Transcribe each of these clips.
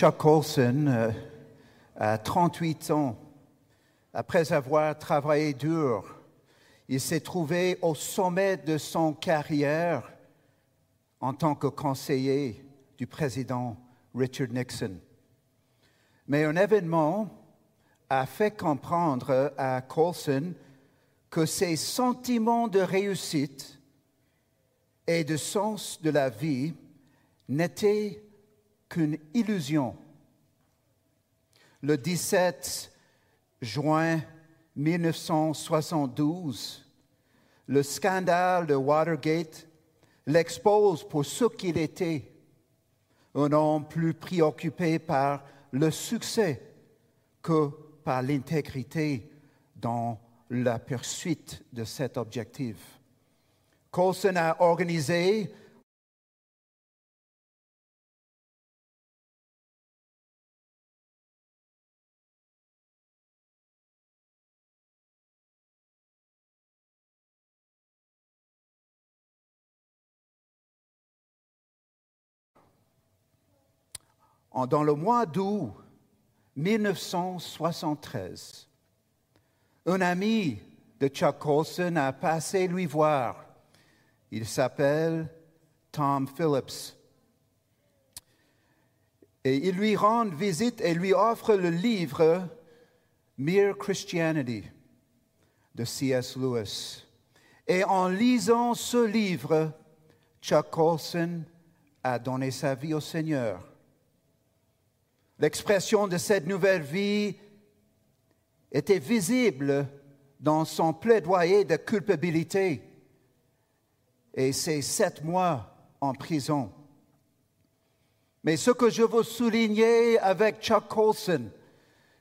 Chuck Colson, euh, à 38 ans, après avoir travaillé dur, il s'est trouvé au sommet de son carrière en tant que conseiller du président Richard Nixon. Mais un événement a fait comprendre à Colson que ses sentiments de réussite et de sens de la vie n'étaient qu'une illusion. Le 17 juin 1972, le scandale de Watergate l'expose pour ce qu'il était, un homme plus préoccupé par le succès que par l'intégrité dans la poursuite de cet objectif. Colson a organisé dans le mois d'août 1973, un ami de Chuck Colson a passé lui voir. Il s'appelle Tom Phillips. Et il lui rend visite et lui offre le livre Mere Christianity de C.S. Lewis. Et en lisant ce livre, Chuck Colson a donné sa vie au Seigneur. L'expression de cette nouvelle vie était visible dans son plaidoyer de culpabilité et ses sept mois en prison. Mais ce que je veux souligner avec Chuck Colson,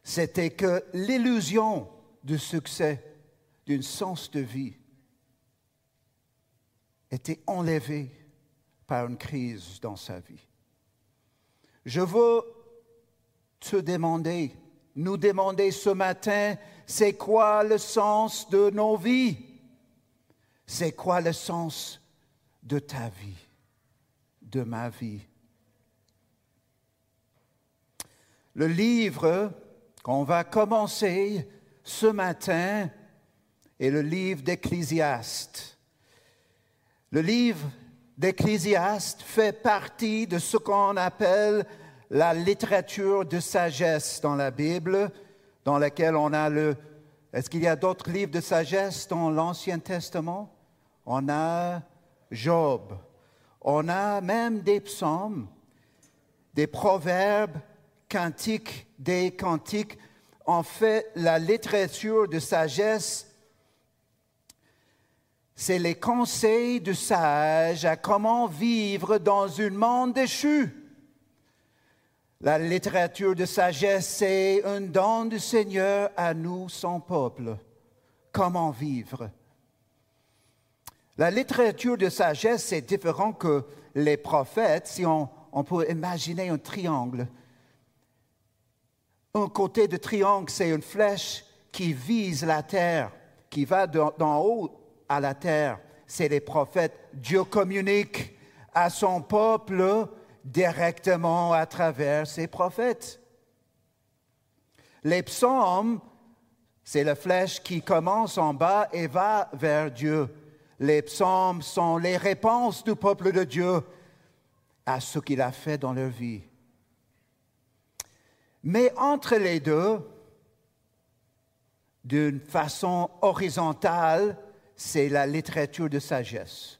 c'était que l'illusion du succès, d'un sens de vie, était enlevée par une crise dans sa vie. Je veux te demander, nous demander ce matin, c'est quoi le sens de nos vies? C'est quoi le sens de ta vie, de ma vie? Le livre qu'on va commencer ce matin est le livre d'Ecclésiaste. Le livre d'Ecclésiaste fait partie de ce qu'on appelle la littérature de sagesse dans la Bible, dans laquelle on a le... Est-ce qu'il y a d'autres livres de sagesse dans l'Ancien Testament? On a Job. On a même des psaumes, des proverbes, cantiques, des cantiques. En fait, la littérature de sagesse, c'est les conseils du sage à comment vivre dans un monde déchu. La littérature de sagesse, c'est un don du Seigneur à nous, son peuple. Comment vivre? La littérature de sagesse, c'est différent que les prophètes, si on, peut imaginer un triangle. Un côté du triangle, c'est une flèche qui vise la terre, qui va d'en haut à la terre. C'est les prophètes. Dieu communique à son peuple directement à travers ses prophètes. Les psaumes, c'est la flèche qui commence en bas et va vers Dieu. Les psaumes sont les réponses du peuple de Dieu à ce qu'il a fait dans leur vie. Mais entre les deux, d'une façon horizontale, c'est la littérature de sagesse.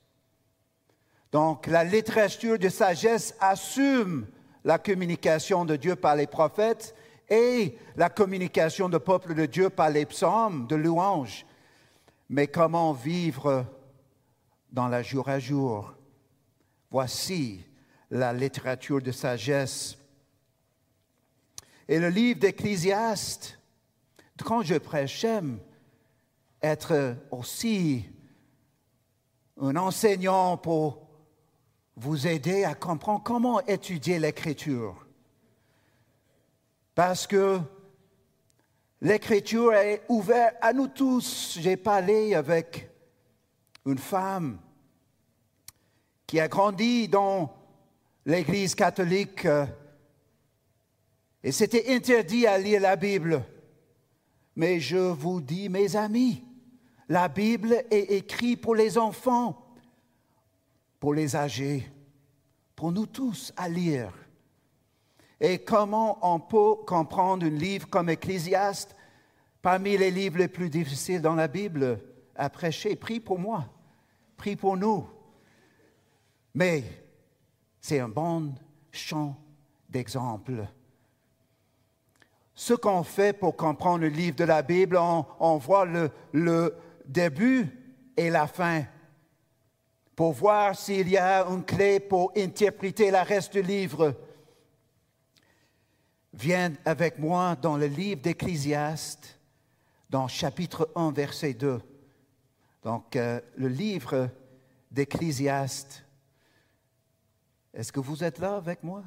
Donc, la littérature de sagesse assume la communication de Dieu par les prophètes et la communication du peuple de Dieu par les psaumes de louange. Mais comment vivre dans la jour à jour? Voici la littérature de sagesse. Et le livre d'Ecclésiaste, quand je prêche, j'aime être aussi un enseignant pour vous aider à comprendre comment étudier l'écriture. Parce que l'écriture est ouverte à nous tous. J'ai parlé avec une femme qui a grandi dans l'Église catholique, euh, Et c'était interdit à lire la Bible. Mais je vous dis, mes amis, la Bible est écrite pour les enfants, pour les âgés, pour nous tous à lire. Et comment on peut comprendre un livre comme Ecclésiaste, parmi les livres les plus difficiles dans la Bible, à prêcher Prie pour moi, prie pour nous. Mais c'est un bon champ d'exemple. Ce qu'on fait pour comprendre le livre de la Bible, on, voit le, début et la fin pour voir s'il y a une clé pour interpréter le reste du livre. Viens avec moi dans le livre d'Ecclésiaste, dans chapitre 1, verset 2. Donc, euh, le livre d'Ecclésiaste. Est-ce que vous êtes là avec moi?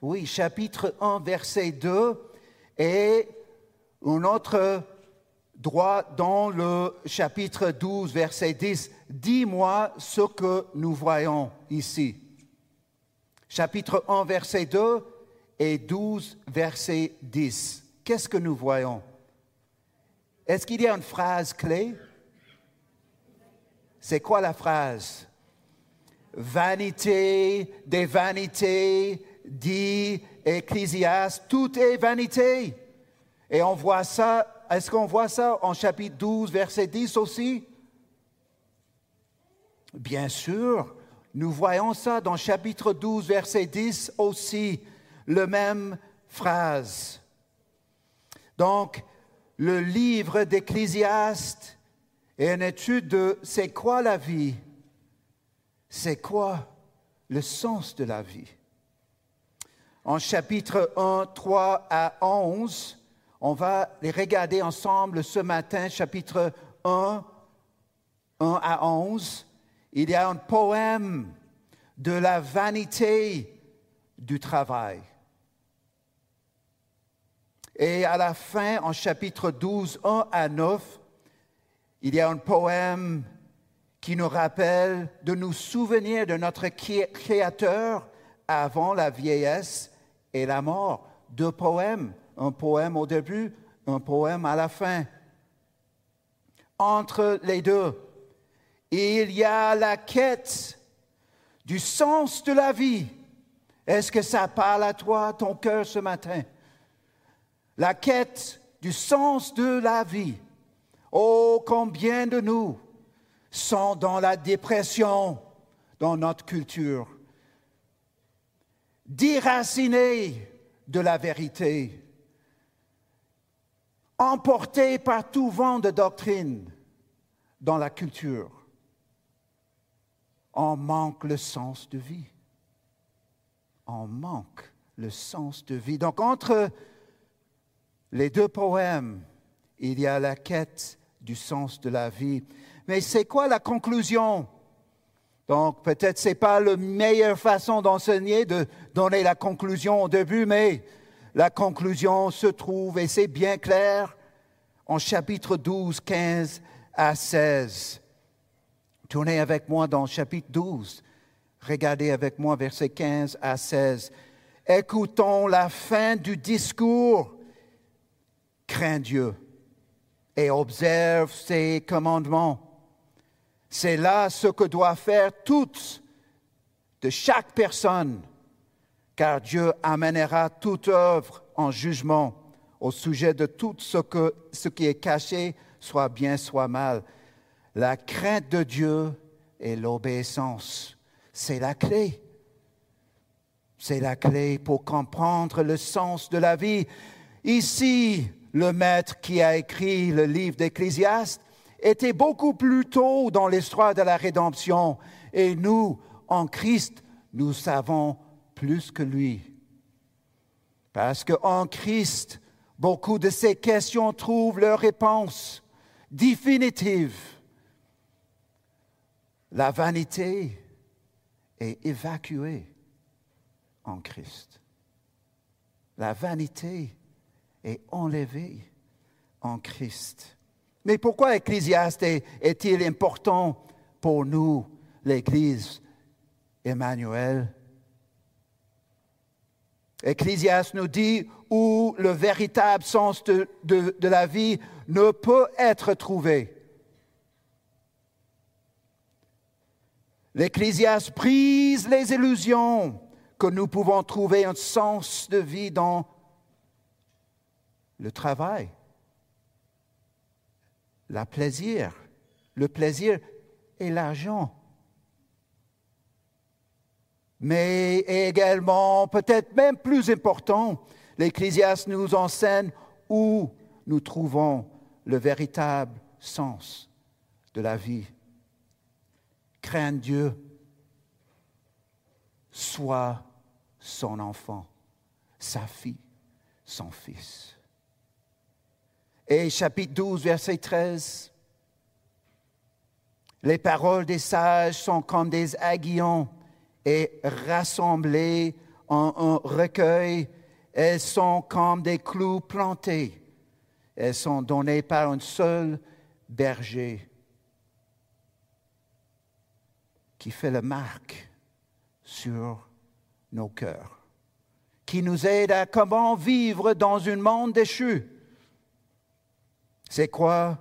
Oui, chapitre 1, verset 2 et un autre droit dans le chapitre 12, verset 10. Dis-moi ce que nous voyons ici. Chapitre 1, verset 2 et 12, verset 10. Qu'est-ce que nous voyons? Est-ce qu'il y a une phrase clé? C'est quoi la phrase? Vanité des vanités, dit Ecclésiaste, tout est vanité. Et on voit ça, est-ce qu'on voit ça en chapitre 12, verset 10 aussi? Bien sûr, nous voyons ça dans chapitre 12, verset 10 aussi, la même phrase. Donc, le livre d'Ecclésiaste est une étude de c'est quoi la vie? C'est quoi le sens de la vie? en chapitre 1, 3 à 11. On va les regarder ensemble ce matin, chapitre 1, 1 à 11. Il y a un poème de la vanité du travail. Et à la fin, en chapitre 12, 1 à 9, il y a un poème qui nous rappelle de nous souvenir de notre Créateur avant la vieillesse et la mort. Deux poèmes, un poème au début, un poème à la fin. Entre les deux, il y a la quête du sens de la vie. Est-ce que ça parle à toi, ton cœur, ce matin? La quête du sens de la vie. Oh, combien de nous sont dans la dépression dans notre culture? Déraciné de la vérité, emporté par tout vent de doctrine dans la culture. On manque le sens de vie. On manque le sens de vie. Donc entre les deux poèmes, il y a la quête du sens de la vie. Mais c'est quoi la conclusion? Donc peut-être ce n'est pas la meilleure façon d'enseigner, de donner la conclusion au début, mais la conclusion se trouve, et c'est bien clair, en chapitre 12, 15 à 16. Tournez avec moi dans chapitre 12. Regardez avec moi versets 15 à 16. Écoutons la fin du discours. Crains Dieu et observe ses commandements c'est là ce que doit faire toute, de chaque personne, car Dieu amènera toute œuvre en jugement au sujet de tout ce, que, ce qui est caché, soit bien, soit mal. La crainte de Dieu et l'obéissance, c'est la clé. C'est la clé pour comprendre le sens de la vie. Ici, le maître qui a écrit le livre d'Ecclésiaste était beaucoup plus tôt dans l'histoire de la rédemption. Et nous, en Christ, nous savons plus que lui. Parce qu'en Christ, beaucoup de ces questions trouvent leur réponse définitive. La vanité est évacuée en Christ. La vanité est enlevée en Christ. Mais pourquoi Ecclésiaste est-il important pour nous, l'Église Emmanuel? Ecclésiaste nous dit où le véritable sens de, la vie ne peut être trouvé. L'Ecclésiaste brise les illusions que nous pouvons trouver un sens de vie dans le travail, le plaisir, le plaisir et l'argent. Mais également, peut-être même plus important, l'Ecclésiaste nous enseigne où nous trouvons le véritable sens de la vie. Crains Dieu, sois son enfant, sa fille, son fils. Et chapitre 12, verset 13. Les paroles des sages sont comme des aiguillons et rassemblées en un recueil. Elles sont comme des clous plantés. Elles sont données par un seul berger qui fait la marque sur nos cœurs, qui nous aide à comment vivre dans un monde déchu. C'est quoi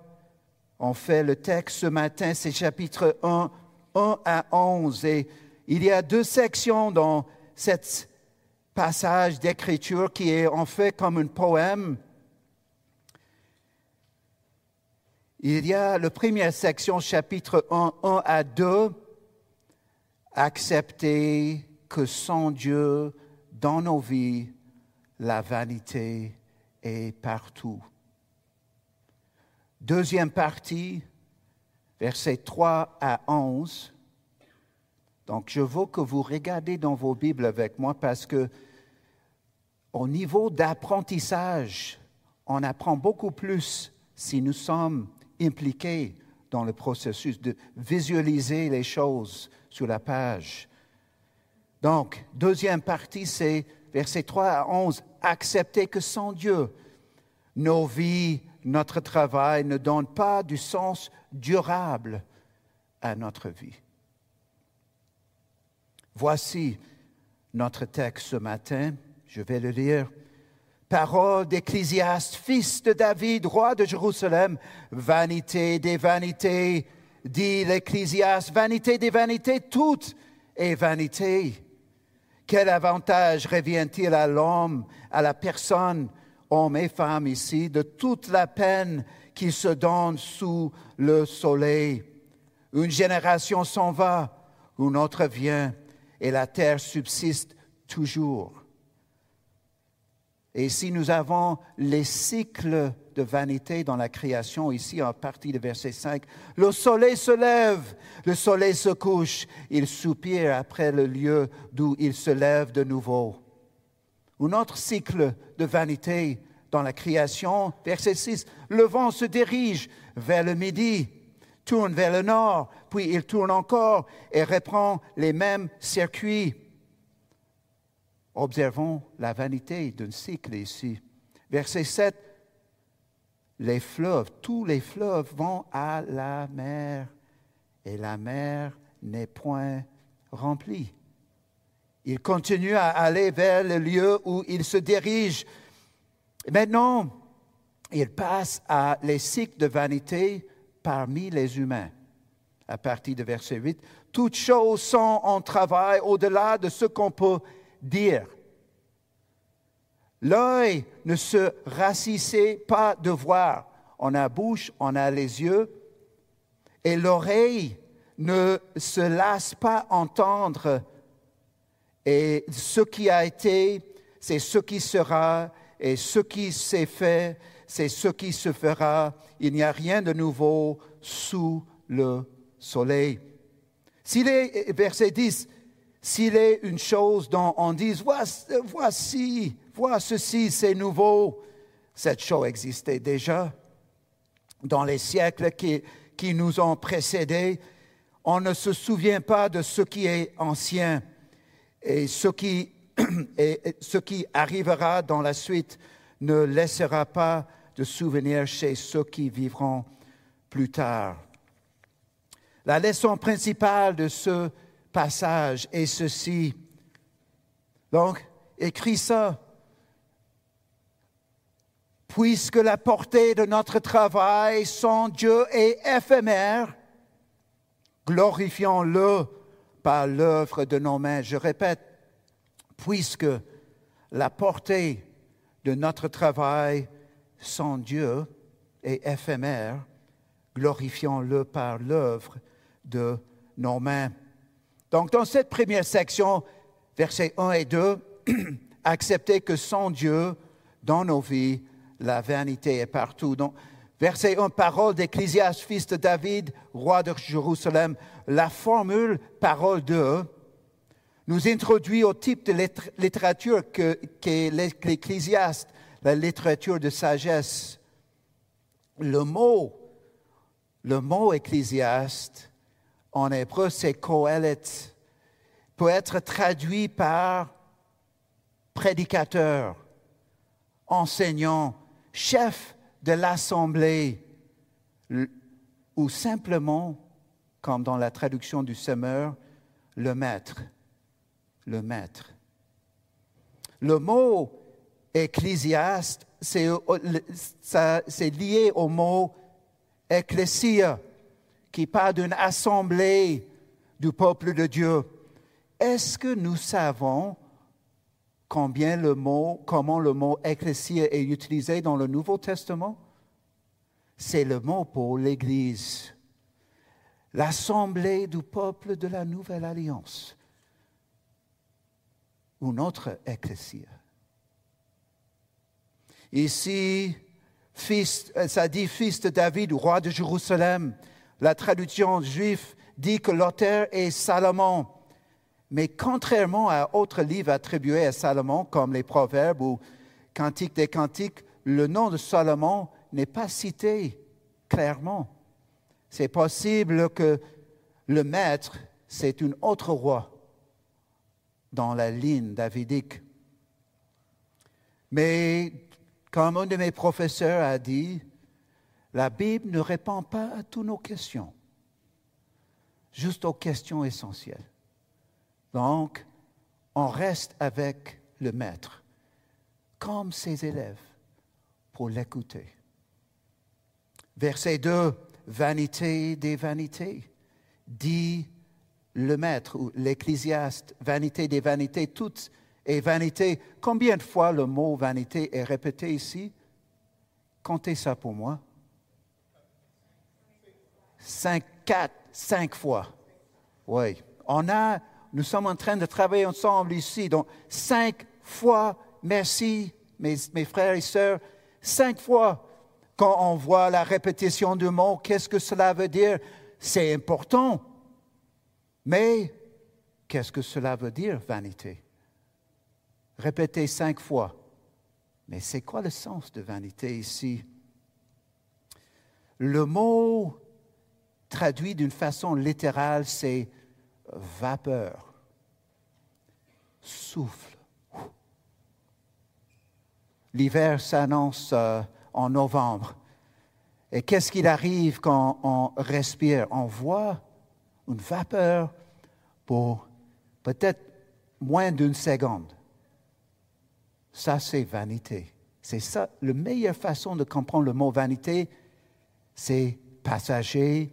on fait le texte ce matin, c'est chapitre 1, 1 à 11. Et il y a deux sections dans cet passage d'écriture qui est en fait comme un poème. Il y a la première section, chapitre 1, 1 à 2, accepter que sans Dieu, dans nos vies, la vanité est partout. Deuxième partie, versets 3 à 11. Donc, je veux que vous regardez dans vos Bibles avec moi parce que, au niveau d'apprentissage, on apprend beaucoup plus si nous sommes impliqués dans le processus de visualiser les choses sur la page. Donc, deuxième partie, c'est versets 3 à 11. Accepter que sans Dieu, nos vies notre travail ne donne pas du sens durable à notre vie. Voici notre texte ce matin, je vais le lire. Parole d'Ecclésiaste, fils de David, roi de Jérusalem, vanité des vanités, dit l'Ecclésiaste, vanité des vanités, toute est vanité. Quel avantage revient-il à l'homme, à la personne hommes et femmes ici, de toute la peine qui se donne sous le soleil? Une génération s'en va, une autre vient, et la terre subsiste toujours. Et si nous avons les cycles de vanité dans la création, ici en partie de verset 5, le soleil se lève, le soleil se couche, il soupire après le lieu d'où il se lève de nouveau un autre cycle de vanité dans la création. Verset 6, le vent se dirige vers le midi, tourne vers le nord, puis il tourne encore et reprend les mêmes circuits. Observons la vanité d'un cycle ici. Verset 7, les fleuves, tous les fleuves vont à la mer et la mer n'est point remplie. Il continue à aller vers le lieu où il se dirige. Maintenant, il passe à les cycles de vanité parmi les humains. À partir de verset 8, toutes choses sont en travail au-delà de ce qu'on peut dire. L'œil ne se rassissait pas de voir. On a bouche, on a les yeux, et l'oreille ne se lasse pas entendre et ce qui a été, c'est ce qui sera, et ce qui s'est fait, c'est ce qui se fera. Il n'y a rien de nouveau sous le soleil. S'il est, verset 10, s'il est une chose dont on dit, voici, voici, ceci, c'est nouveau, cette chose existait déjà. Dans les siècles qui, qui nous ont précédés, on ne se souvient pas de ce qui est ancien et ce qui, et ce qui arrivera dans la suite ne laissera pas de souvenir chez ceux qui vivront plus tard. La leçon principale de ce passage est ceci. Donc, écrit ça. Puisque la portée de notre travail sans Dieu est éphémère, glorifions-le par l'œuvre de nos mains. Je répète, puisque la portée de notre travail sans Dieu est éphémère, glorifions-le par l'œuvre de nos mains. Donc, dans cette première section, versets 1 et 2, acceptez que sans Dieu, dans nos vies, la vanité est partout. Donc, verset 1, parole d'Ecclésias, fils de David, roi de Jérusalem. La formule parole de nous introduit au type de littérature qu'est l'Ecclésiaste, la littérature de sagesse. Le mot, le mot ecclésiaste en hébreu, c'est Kohelet, peut être traduit par prédicateur, enseignant, chef de l'assemblée, ou simplement, comme dans la traduction du semeur, le maître. Le maître. Le mot ecclésiaste, c'est lié au mot ecclésia, qui parle d'une assemblée du peuple de Dieu. Est-ce que nous savons combien le mot, comment le mot ecclésia est utilisé dans le Nouveau Testament? C'est le mot pour l'Église, l'assemblée du peuple de la Nouvelle Alliance, ou notre ecclésia. Ici, fils, euh, ça dit fils de David, roi de Jérusalem. La traduction juive dit que l'auteur est Salomon. Mais contrairement à autres livres attribués à Salomon, comme les Proverbes ou Cantiques des Cantiques, le nom de Salomon n'est pas cité clairement. C'est possible que le maître, c'est un autre roi dans la ligne davidique. Mais comme un de mes professeurs a dit, la Bible ne répond pas à toutes nos questions, juste aux questions essentielles. Donc, on reste avec le maître, comme ses élèves, pour l'écouter. Verset 2, vanité des vanités, dit le maître ou l'ecclésiaste, vanité des vanités, toutes et vanité. Combien de fois le mot vanité est répété ici? Comptez ça pour moi. Cinq, quatre, cinq fois. Oui. On a, nous sommes en train de travailler ensemble ici. Donc, cinq fois, merci, mes, mes frères et sœurs. Cinq fois, quand on voit la répétition du mot, qu'est-ce que cela veut dire? C'est important. Mais qu'est-ce que cela veut dire, vanité? Répété cinq fois. Mais c'est quoi le sens de vanité ici? Le mot traduit d'une façon littérale, c'est vapeur, souffle. L'hiver s'annonce euh, en novembre. Et qu'est-ce qu'il arrive quand on respire? On voit une vapeur pour peut-être moins d'une seconde. Ça, c'est vanité. C'est ça, la meilleure façon de comprendre le mot vanité, c'est passager,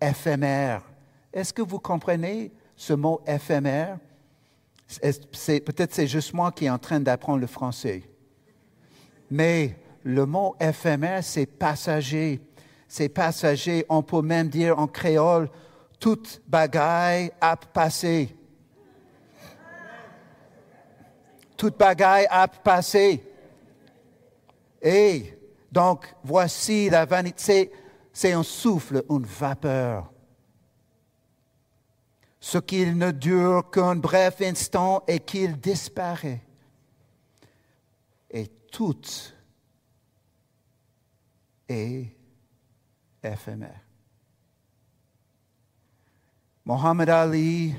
éphémère. Est-ce que vous comprenez ce mot éphémère? peut-être c'est juste moi qui est en train d'apprendre le français. Mais le mot éphémère, c'est passager. C'est passager. On peut même dire en créole, toute bagaille a passé. Toute bagaille a passé. Et donc, voici la vanité, c'est un souffle, une vapeur. Ce qu'il ne dure qu'un bref instant et qu'il disparaît. Et tout est éphémère. Mohamed Ali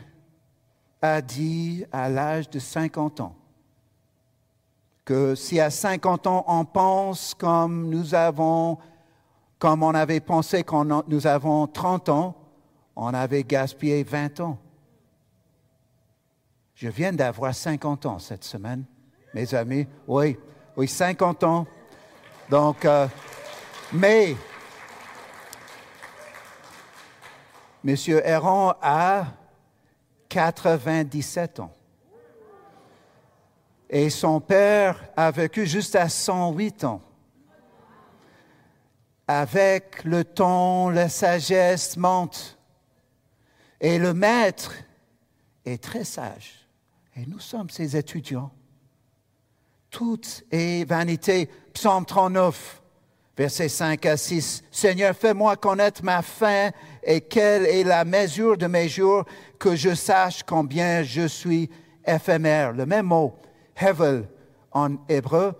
a dit à l'âge de 50 ans, que si à 50 ans on pense comme nous avons, comme on avait pensé quand nous avons 30 ans, on avait gaspillé 20 ans. Je viens d'avoir 50 ans cette semaine. mes amis. Oui, oui, 50 ans. Donc, euh, mais, Monsieur Héron a 97 ans. Et son père a vécu juste à 108 ans. Avec le temps, la sagesse monte. Et le maître est très sage. Et nous sommes ses étudiants. Tout est vanité. Psaume 39, versets 5 à 6. Seigneur, fais-moi connaître ma fin et quelle est la mesure de mes jours, que je sache combien je suis éphémère. Le même mot, hevel, en hébreu,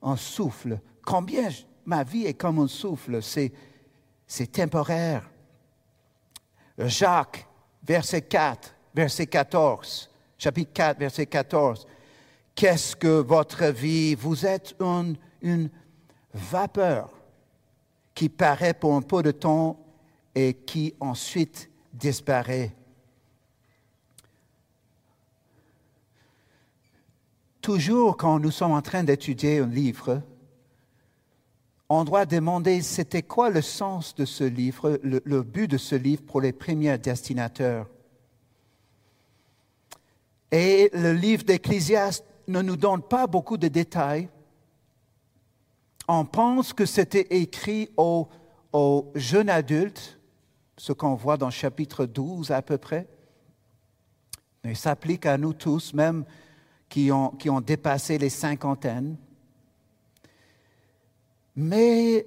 en souffle. Combien ma vie est comme un souffle, c'est, temporaire. Jacques, verset 4, verset 14, chapitre 4, verset 14. Qu'est-ce que votre vie? Vous êtes une vapeur qui paraît pour un peu de temps et qui ensuite disparaît. Toujours quand nous sommes en train d'étudier un livre, on doit demander c'était quoi le sens de ce livre, le, but de ce livre pour les premiers destinateurs. Et le livre d'Ecclésiaste ne nous donne pas beaucoup de détails. On pense que c'était écrit aux, jeunes adultes, ce qu'on voit dans chapitre 12 à peu près. Mais s'applique à nous tous, même qui ont, qui ont dépassé les cinquantaines. Mais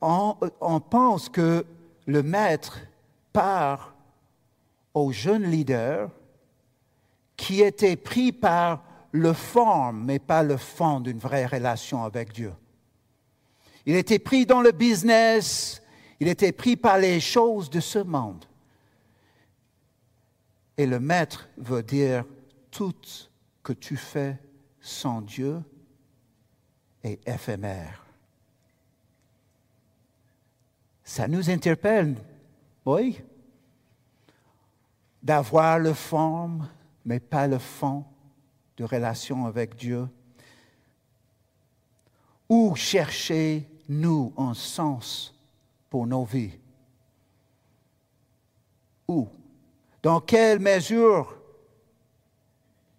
on, pense que le maître part aux jeunes leaders qui étaient pris par le forme, mais pas le fond d'une vraie relation avec Dieu. Il était pris dans le business, il était pris par les choses de ce monde. Et le maître veut dire, tout que tu fais sans Dieu, éphémère. Ça nous interpelle, oui, d'avoir le forme, mais pas le fond de relation avec Dieu. Où chercher-nous un sens pour nos vies? Où? Dans quelle mesure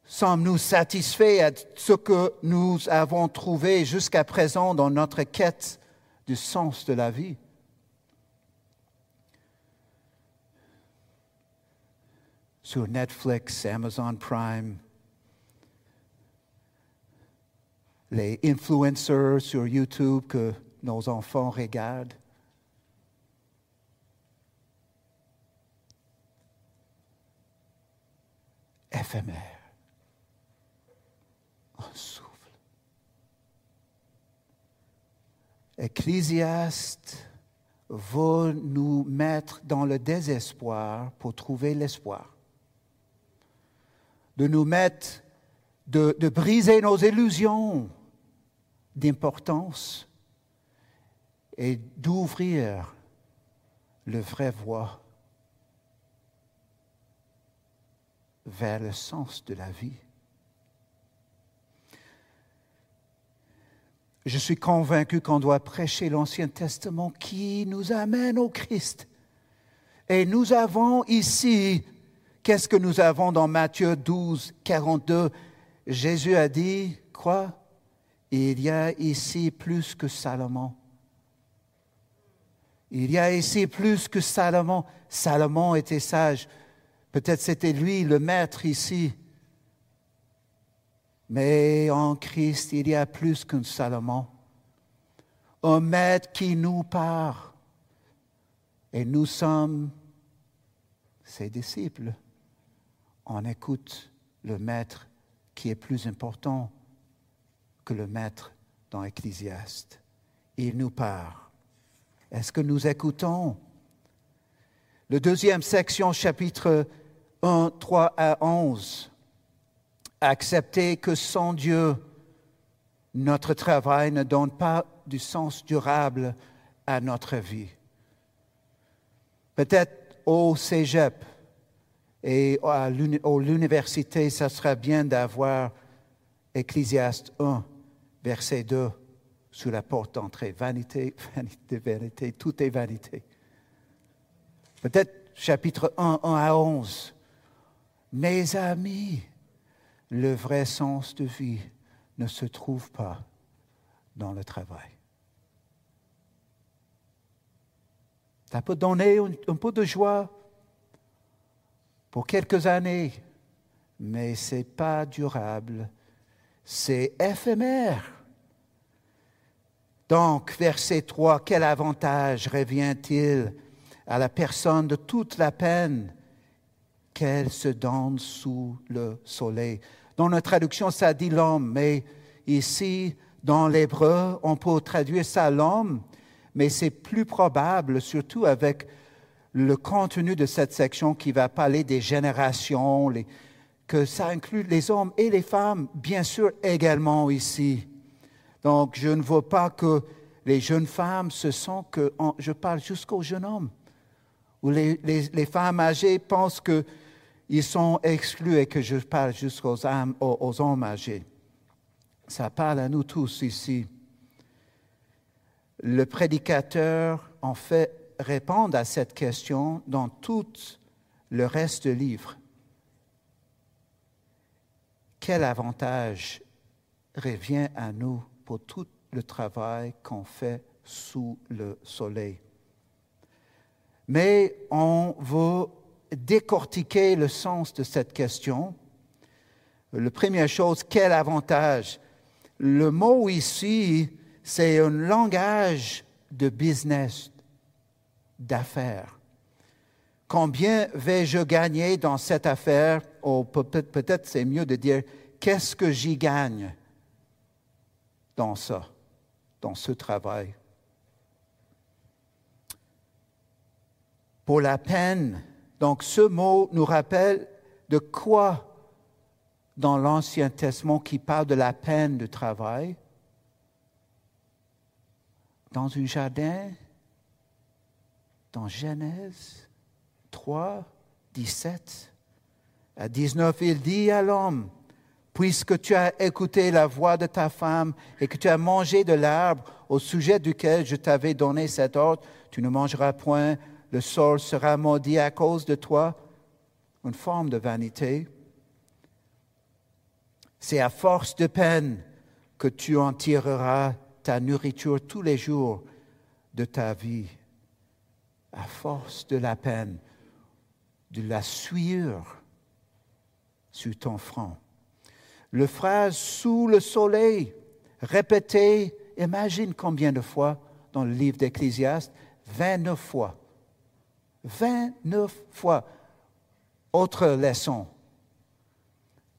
Sommes-nous satisfaits de ce que nous avons trouvé jusqu'à présent dans notre quête du sens de la vie? Sur Netflix, Amazon Prime, les influencers sur YouTube que nos enfants regardent. Éphémère un souffle. Ecclésiaste veut nous mettre dans le désespoir pour trouver l'espoir. De nous mettre, de, de briser nos illusions d'importance et d'ouvrir le vrai voie vers le sens de la vie. Je suis convaincu qu'on doit prêcher l'Ancien Testament qui nous amène au Christ. Et nous avons ici, qu'est-ce que nous avons dans Matthieu 12, 42 Jésus a dit, quoi? Il y a ici plus que Salomon. Il y a ici plus que Salomon. Salomon était sage. Peut-être c'était lui le maître ici. Mais en Christ, il y a plus qu'un Salomon. Un maître qui nous parle. Et nous sommes ses disciples. On écoute le maître qui est plus important que le maître dans Ecclésiaste. Il nous parle. Est-ce que nous écoutons? Le deuxième section, chapitre 1, 3 à 11 accepter que sans Dieu, notre travail ne donne pas du sens durable à notre vie. Peut-être au cégep Et à l'université, ça serait bien d'avoir Ecclésiaste 1, verset 2, sous la porte d'entrée. Vanité, vanité, vanité, tout est vanité. Peut-être chapitre 1, 1 à 11. Mes amis, le vrai sens de vie ne se trouve pas dans le travail. Ça peut donner un, peu de joie pour quelques années, mais ce n'est pas durable, c'est éphémère. Donc, verset 3, quel avantage revient-il à la personne de toute la peine qu'elle se donne sous le soleil Dans notre traduction, ça dit l'homme, mais ici, dans l'hébreu, on peut traduire ça l'homme, mais c'est plus probable, surtout avec le contenu de cette section qui va parler des générations, que ça inclut les hommes et les femmes, bien sûr également ici. Donc, je ne veux pas que les jeunes femmes se sentent que je parle jusqu'aux jeunes hommes, ou les, femmes âgées pensent qu'ils sont exclus et que je parle jusqu'aux aux hommes âgés. Ça parle à nous tous ici le prédicateur en fait répond à cette question dans tout le reste du livre. Quel avantage revient à nous pour tout le travail qu'on fait sous le soleil? Mais on veut décortiquer le sens de cette question. La première chose, quel avantage? Le mot ici c'est un langage de business, d'affaires. Combien vais-je gagner dans cette affaire? Ou peut-être, peut-être c'est mieux de dire, qu'est-ce que j'y gagne dans ça, dans ce travail? Pour la peine, donc ce mot nous rappelle de quoi dans l'Ancien Testament qui parle de la peine de travail. Dans un jardin, dans Genèse 3, 17 à 19, il dit à l'homme, puisque tu as écouté la voix de ta femme et que tu as mangé de l'arbre au sujet duquel je t'avais donné cet ordre, tu ne mangeras point, le sol sera maudit à cause de toi, une forme de vanité. C'est à force de peine que tu en tireras ta nourriture tous les jours de ta vie, à force de la peine, de la sueur sur ton front. Le phrase sous le soleil, répété, imagine combien de fois dans le livre d'Ecclésiaste, 29 fois. 29 fois. Autre leçon.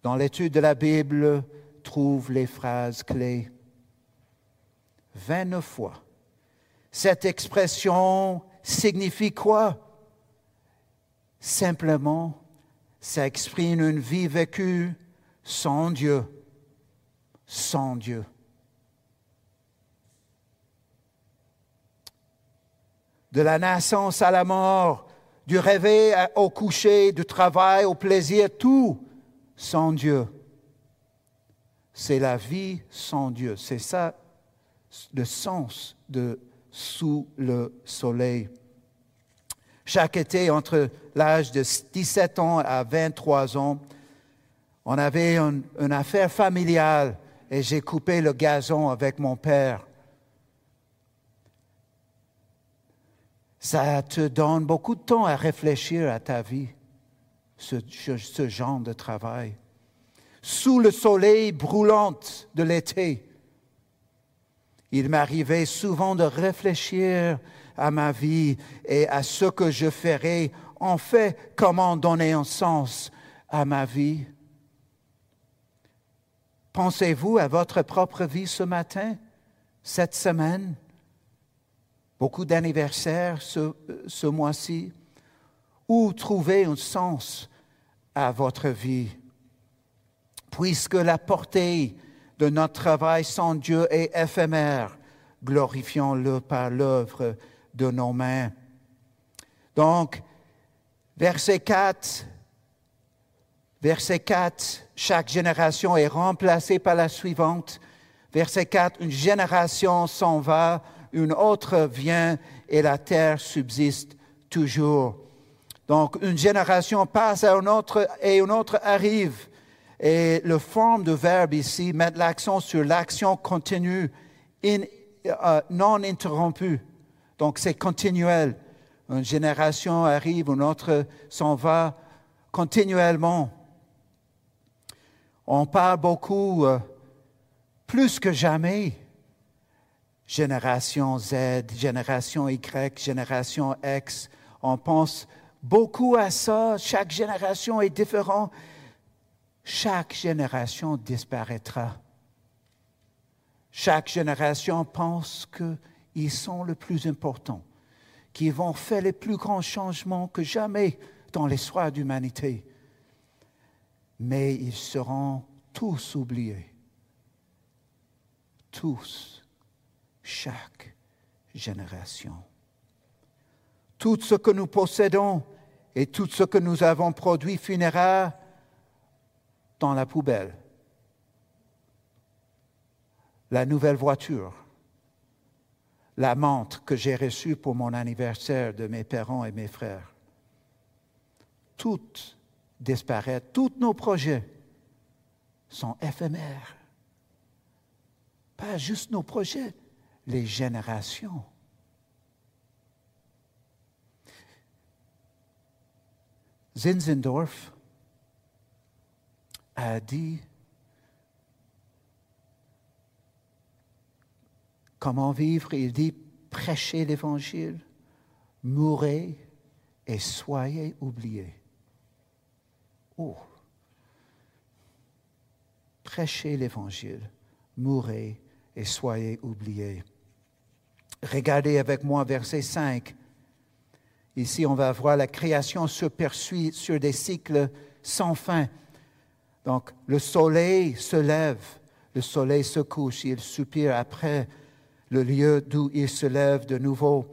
Dans l'étude de la Bible, trouve les phrases clés 29 fois. Cette expression signifie quoi? Simplement, ça exprime une vie vécue sans Dieu, sans Dieu. De la naissance à la mort, du réveil au coucher, du travail au plaisir, tout sans Dieu. C'est la vie sans Dieu. C'est ça le sens de sous le soleil. Chaque été, entre l'âge de 17 ans à 23 ans, on avait une, affaire familiale et j'ai coupé le gazon avec mon père. Ça te donne beaucoup de temps à réfléchir à ta vie, ce, genre de travail. Sous le soleil brûlant de l'été, il m'arrivait souvent de réfléchir à ma vie et à ce que je ferais. En fait, comment donner un sens à ma vie? Pensez-vous à votre propre vie ce matin, cette semaine? Beaucoup d'anniversaires ce, ce mois-ci. Où trouver un sens à votre vie? Puisque la portée de notre travail sans Dieu est éphémère. Glorifions-le par l'œuvre de nos mains. Donc, verset 4 Verset 4, chaque génération est remplacée par la suivante. Verset 4, une génération s'en va, une autre vient et la terre subsiste toujours. Donc une génération passe à une autre et une autre arrive. Et le forme de verbe ici met l'accent sur l'action continue, euh, non interrompue. Donc c'est continuel. Une génération arrive, une autre s'en va continuellement. On parle beaucoup, euh, plus que jamais, génération Z, génération Y, génération X. On pense beaucoup à ça. Chaque génération est différente. Chaque génération disparaîtra. Chaque génération pense qu'ils sont le plus important, qu'ils vont faire les plus grands changements que jamais dans l'histoire d'humanité mais ils seront tous oubliés. Tous, chaque génération. Tout ce que nous possédons et tout ce que nous avons produit finira dans la poubelle. La nouvelle voiture, la montre que j'ai reçue pour mon anniversaire de mes parents et mes frères. Toutes disparaître. Tous nos projets sont éphémères. Pas juste nos projets, les générations. Zinzendorf a dit comment vivre. Il dit prêchez l'évangile, mourrez et soyez oubliés. Oh. Prêchez l'Évangile, mourrez et soyez oubliés. Regardez avec moi verset 5. Ici, on va voir la création se poursuit sur des cycles sans fin. Donc, le soleil se lève, le soleil se couche, il soupire après le lieu d'où il se lève de nouveau.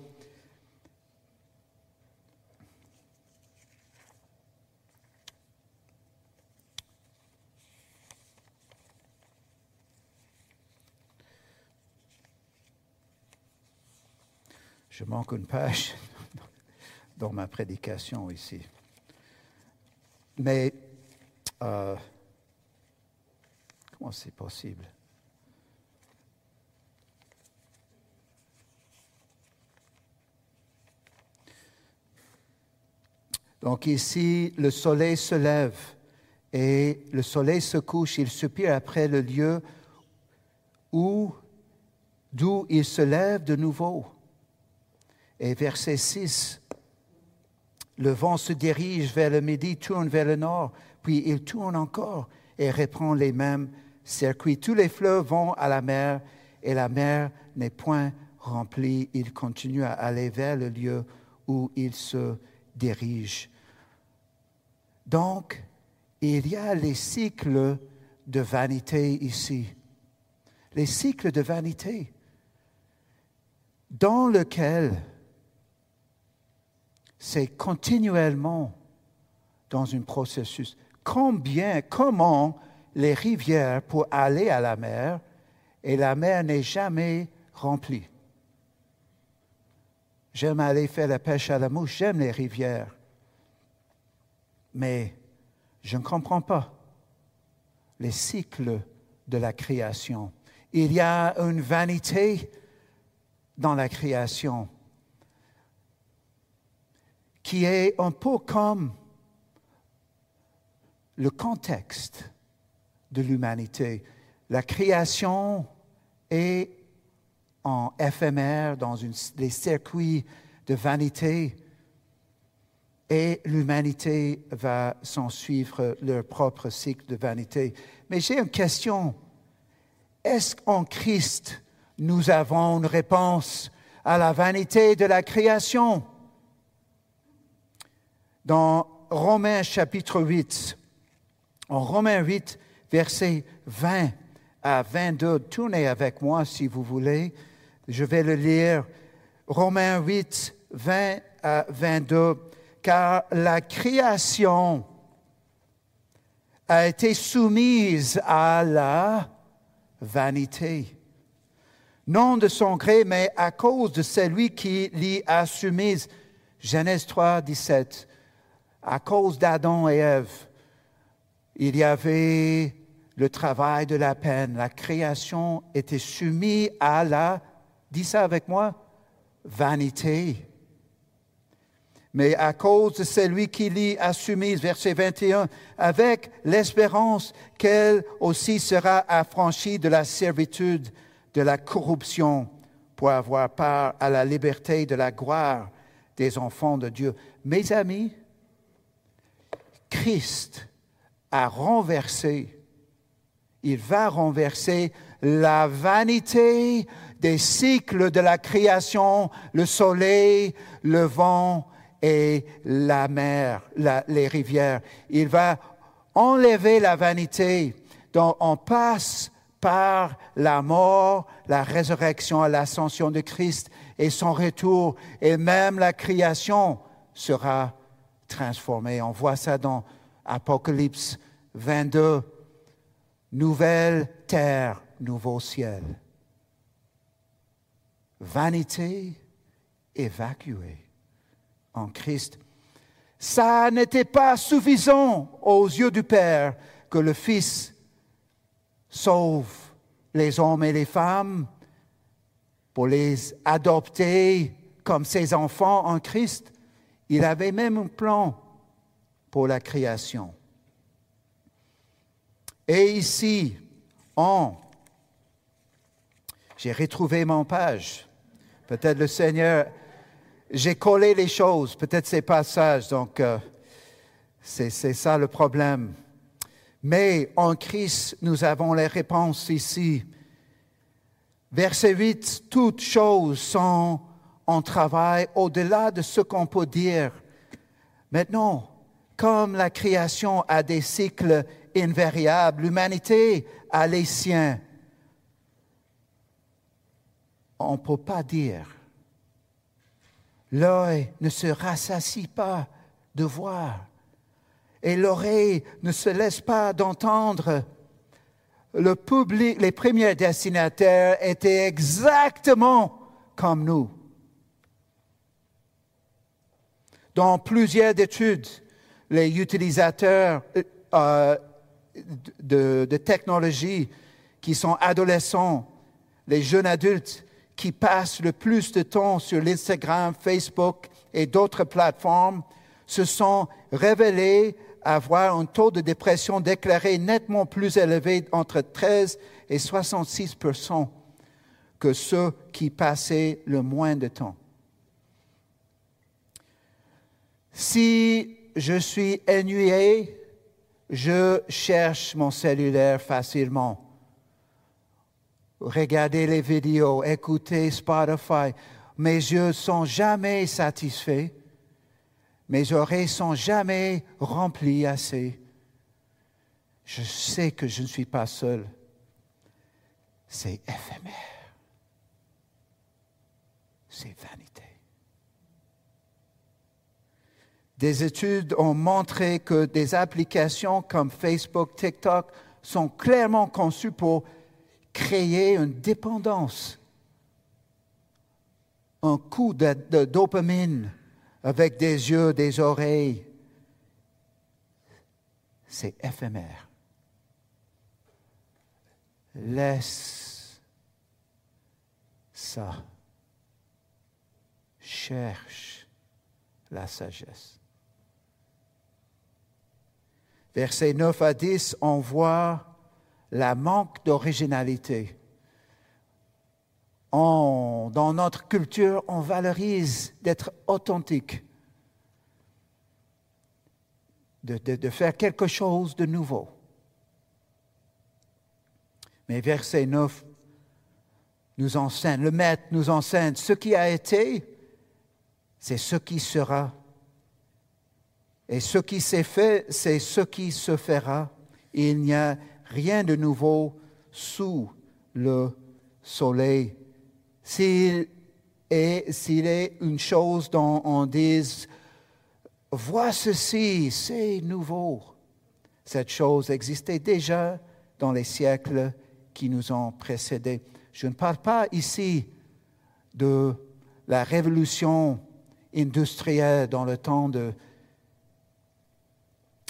Je manque une page dans ma prédication ici. Mais euh, comment c'est possible? Donc ici, le soleil se lève et le soleil se couche, il soupire après le lieu où, d'où il se lève de nouveau. Et verset 6, le vent se dirige vers le midi, tourne vers le nord, puis il tourne encore et reprend les mêmes circuits. Tous les fleuves vont à la mer et la mer n'est point remplie. Il continue à aller vers le lieu où il se dirige. Donc, il y a les cycles de vanité ici. Les cycles de vanité dans lesquels c'est continuellement dans un processus. Combien, comment les rivières pour aller à la mer et la mer n'est jamais remplie. J'aime aller faire la pêche à la mouche, j'aime les rivières. Mais je ne comprends pas les cycles de la création. Il y a une vanité dans la création qui est un peu comme le contexte de l'humanité. La création est en éphémère dans une, les circuits de vanité et l'humanité va s'en suivre leur propre cycle de vanité. Mais j'ai une question. Est-ce qu'en Christ, nous avons une réponse à la vanité de la création? Dans Romains chapitre 8. En Romains 8, versets 20 à 22, tournez avec moi si vous voulez. Je vais le lire. Romains 8, 20 à 22. Car la création a été soumise à la vanité. Non de son gré, mais à cause de celui qui l'y a soumise. Genèse 3, 17. À cause d'Adam et Ève, il y avait le travail de la peine. La création était soumise à la, dis ça avec moi, vanité mais à cause de celui qui l'y a soumise, verset 21, avec l'espérance qu'elle aussi sera affranchie de la servitude, de la corruption, pour avoir part à la liberté de la gloire des enfants de Dieu. Mes amis, Christ a renversé, il va renverser la vanité des cycles de la création, le soleil, le vent, et la mer, les rivières. Il va enlever la vanité. Donc on passe par la mort, la résurrection, l'ascension de Christ et son retour, et même la création sera transformée. On voit ça dans Apocalypse 22. Nouvelle terre, nouveau ciel. Vanité évacuée en Christ. Ça n'était pas suffisant aux yeux du Père que le Fils sauve les hommes et les femmes pour les adopter comme ses enfants en Christ. Il avait même un plan pour la création. Et ici, en, j'ai retrouvé mon page. Peut-être le Seigneur j'ai collé les choses, peut-être ces passages, donc euh, c'est ça le problème. Mais en Christ, nous avons les réponses ici. Verset 8, toutes choses sont en travail au-delà de ce qu'on peut dire. Maintenant, comme la création a des cycles invariables, l'humanité a les siens. On ne peut pas dire L'œil ne se rassasie pas de voir et l'oreille ne se laisse pas d'entendre. Le public, les premiers destinataires étaient exactement comme nous. Dans plusieurs études, les utilisateurs euh, de, de technologie qui sont adolescents, les jeunes adultes, qui passent le plus de temps sur l'Instagram, Facebook et d'autres plateformes se sont révélés avoir un taux de dépression déclaré nettement plus élevé entre 13 et 66% que ceux qui passaient le moins de temps. Si je suis ennuyé, je cherche mon cellulaire facilement regarder les vidéos, écouter Spotify. Mes yeux sont jamais satisfaits. Mes oreilles sont jamais remplies assez. Je sais que je ne suis pas seul. C'est éphémère. C'est vanité. Des études ont montré que des applications comme Facebook, TikTok sont clairement conçues pour créer une dépendance, un coup de, dopamine avec des yeux, des oreilles. C'est éphémère. Laisse ça. Cherche la sagesse. Versets 9 à 10, on voit la manque d'originalité. dans notre culture, on valorise d'être authentique, de, faire quelque chose de nouveau. Mais verset 9 nous enseigne, le Maître nous enseigne, ce qui a été, c'est ce qui sera. Et ce qui s'est fait, c'est ce qui se fera. Il n'y a rien de nouveau sous le soleil. S'il est, s'il est une chose dont on dise, vois ceci, c'est nouveau, Cette chose existait déjà dans les siècles qui nous ont précédés. Je ne parle pas ici de la révolution industrielle dans le temps de...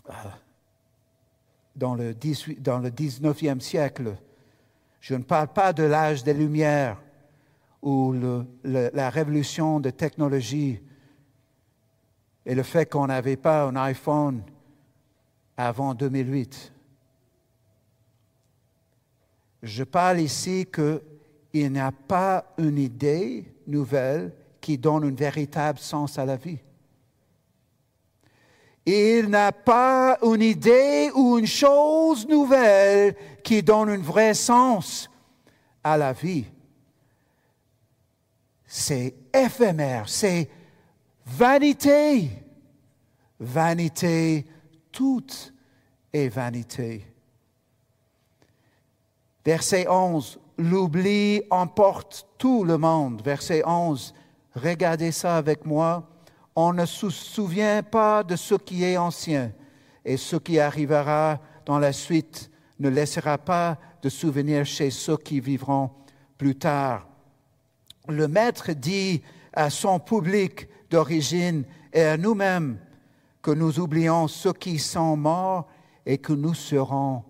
Euh, dans le, 18, dans le 19e siècle. Je ne parle pas de l'âge des Lumières ou la révolution de technologie et le fait qu'on n'avait pas un iPhone avant 2008. Je parle ici qu'il n'y a pas une idée nouvelle qui donne un véritable sens à la vie. Il n'a pas une idée ou une chose nouvelle qui donne un vrai sens à la vie. C'est éphémère, c'est vanité. Vanité, toute est vanité. Verset 11, l'oubli emporte tout le monde. Verset 11, regardez ça avec moi. On ne se souvient pas de ce qui est ancien et ce qui arrivera dans la suite ne laissera pas de souvenir chez ceux qui vivront plus tard. Le Maître dit à son public d'origine et à nous-mêmes que nous oublions ceux qui sont morts et que nous serons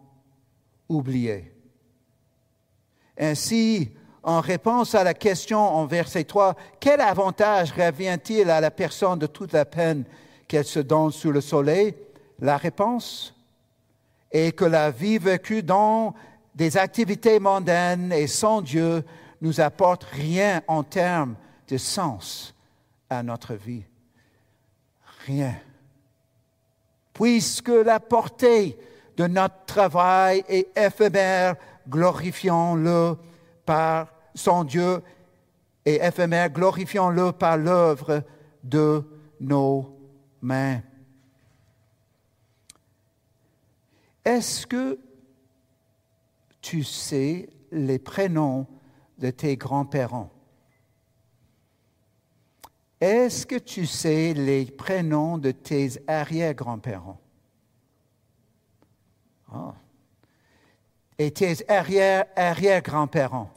oubliés. Ainsi, en réponse à la question en verset 3, quel avantage revient-il à la personne de toute la peine qu'elle se donne sous le soleil? La réponse est que la vie vécue dans des activités mondaines et sans Dieu nous apporte rien en termes de sens à notre vie. Rien. Puisque la portée de notre travail est éphémère, glorifions-le par son Dieu et éphémère, glorifions-le par l'œuvre de nos mains. Est-ce que tu sais les prénoms de tes grands-parents? Est-ce que tu sais les prénoms de tes arrière-grands-parents? Ah et tes arrière-grands-parents.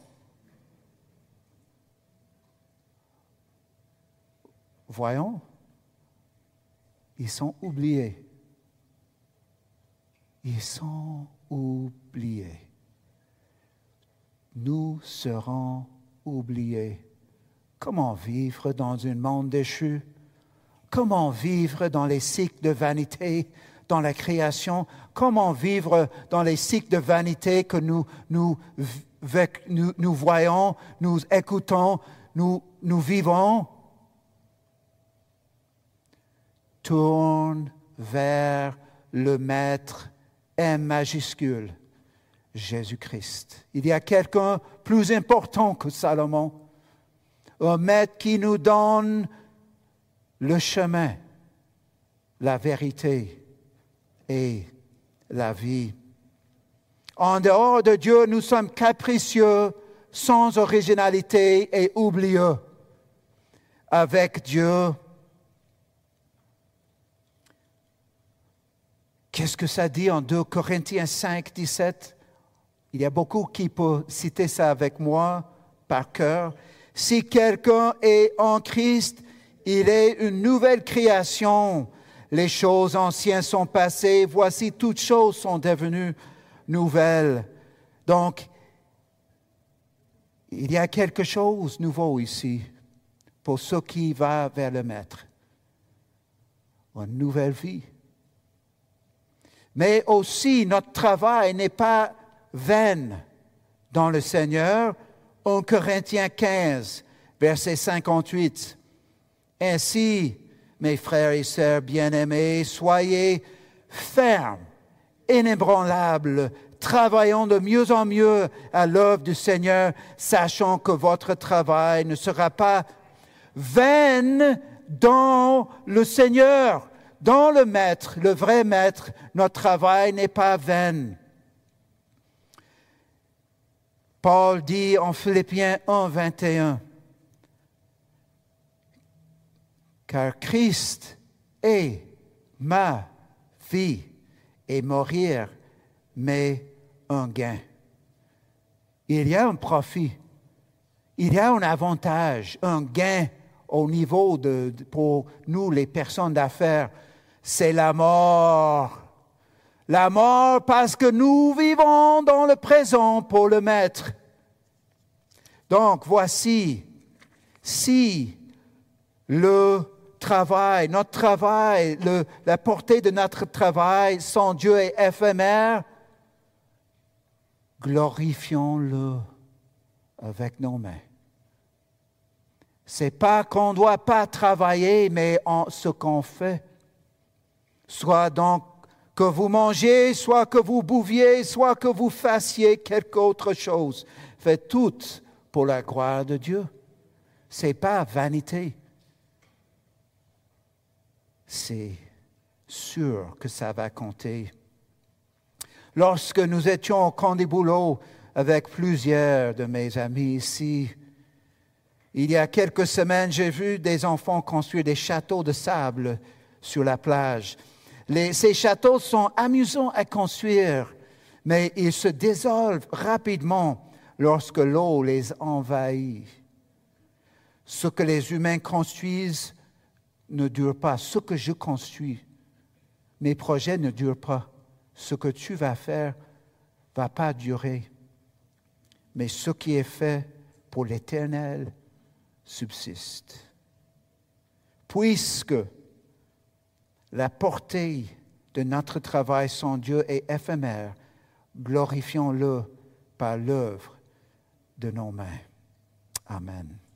Voyons, ils sont oubliés. Ils sont oubliés. Nous serons oubliés. Comment vivre dans un monde déchu? Comment vivre dans les cycles de vanité dans la création, comment vivre dans les cycles de vanité que nous, nous, nous, voyons, nous écoutons, nous, nous vivons? Tourne vers le Maître M majuscule, Jésus-Christ. Il y a quelqu'un plus important que Salomon, un Maître qui nous donne le chemin, la vérité et la vie. En dehors de Dieu, nous sommes capricieux, sans originalité et oublieux. Avec Dieu, qu'est-ce que ça dit en 2 Corinthiens 5, 17 Il y a beaucoup qui peuvent citer ça avec moi par cœur. Si quelqu'un est en Christ, il est une nouvelle création les choses anciennes sont passées, voici toutes choses sont devenues nouvelles. Donc, il y a quelque chose de nouveau ici pour ceux qui vont vers le Maître. Une nouvelle vie. Mais aussi, notre travail n'est pas vain dans le Seigneur. 1 Corinthiens 15, verset 58. Ainsi, mes frères et sœurs bien-aimés, soyez fermes, inébranlables, travaillant de mieux en mieux à l'œuvre du Seigneur, sachant que votre travail ne sera pas vain dans le Seigneur, dans le Maître, le vrai Maître. Notre travail n'est pas vain. Paul dit en Philippiens 1, 21, car Christ est ma vie et mourir, mais un gain. Il y a un profit, il y a un avantage, un gain au niveau de, pour nous, les personnes d'affaires, c'est la mort. La mort parce que nous vivons dans le présent pour le Maître. Donc voici, si le travail, notre travail, la portée de notre travail sans Dieu est éphémère, glorifions-le avec nos mains. C'est pas qu'on ne doit pas travailler, mais ce qu'on fait. Soit donc que vous mangez, soit que vous bouviez, soit que vous fassiez quelque autre chose. Faites tout pour la gloire de Dieu. C'est pas vanité. C'est sûr que ça va compter. Lorsque nous étions au camp des avec plusieurs de mes amis ici, il y a quelques semaines, j'ai vu des enfants construire des châteaux de sable sur la plage. Ces châteaux sont amusants à construire, mais ils se désolvent rapidement lorsque l'eau les envahit. Ce que les humains construisent ne dure pas. Ce que je construis, mes projets ne durent pas. Ce que tu vas faire va pas durer. Mais ce qui est fait pour l'éternel subsiste. Puisque la portée de notre travail sans Dieu est éphémère, glorifions-le par l'œuvre de nos mains. Amen.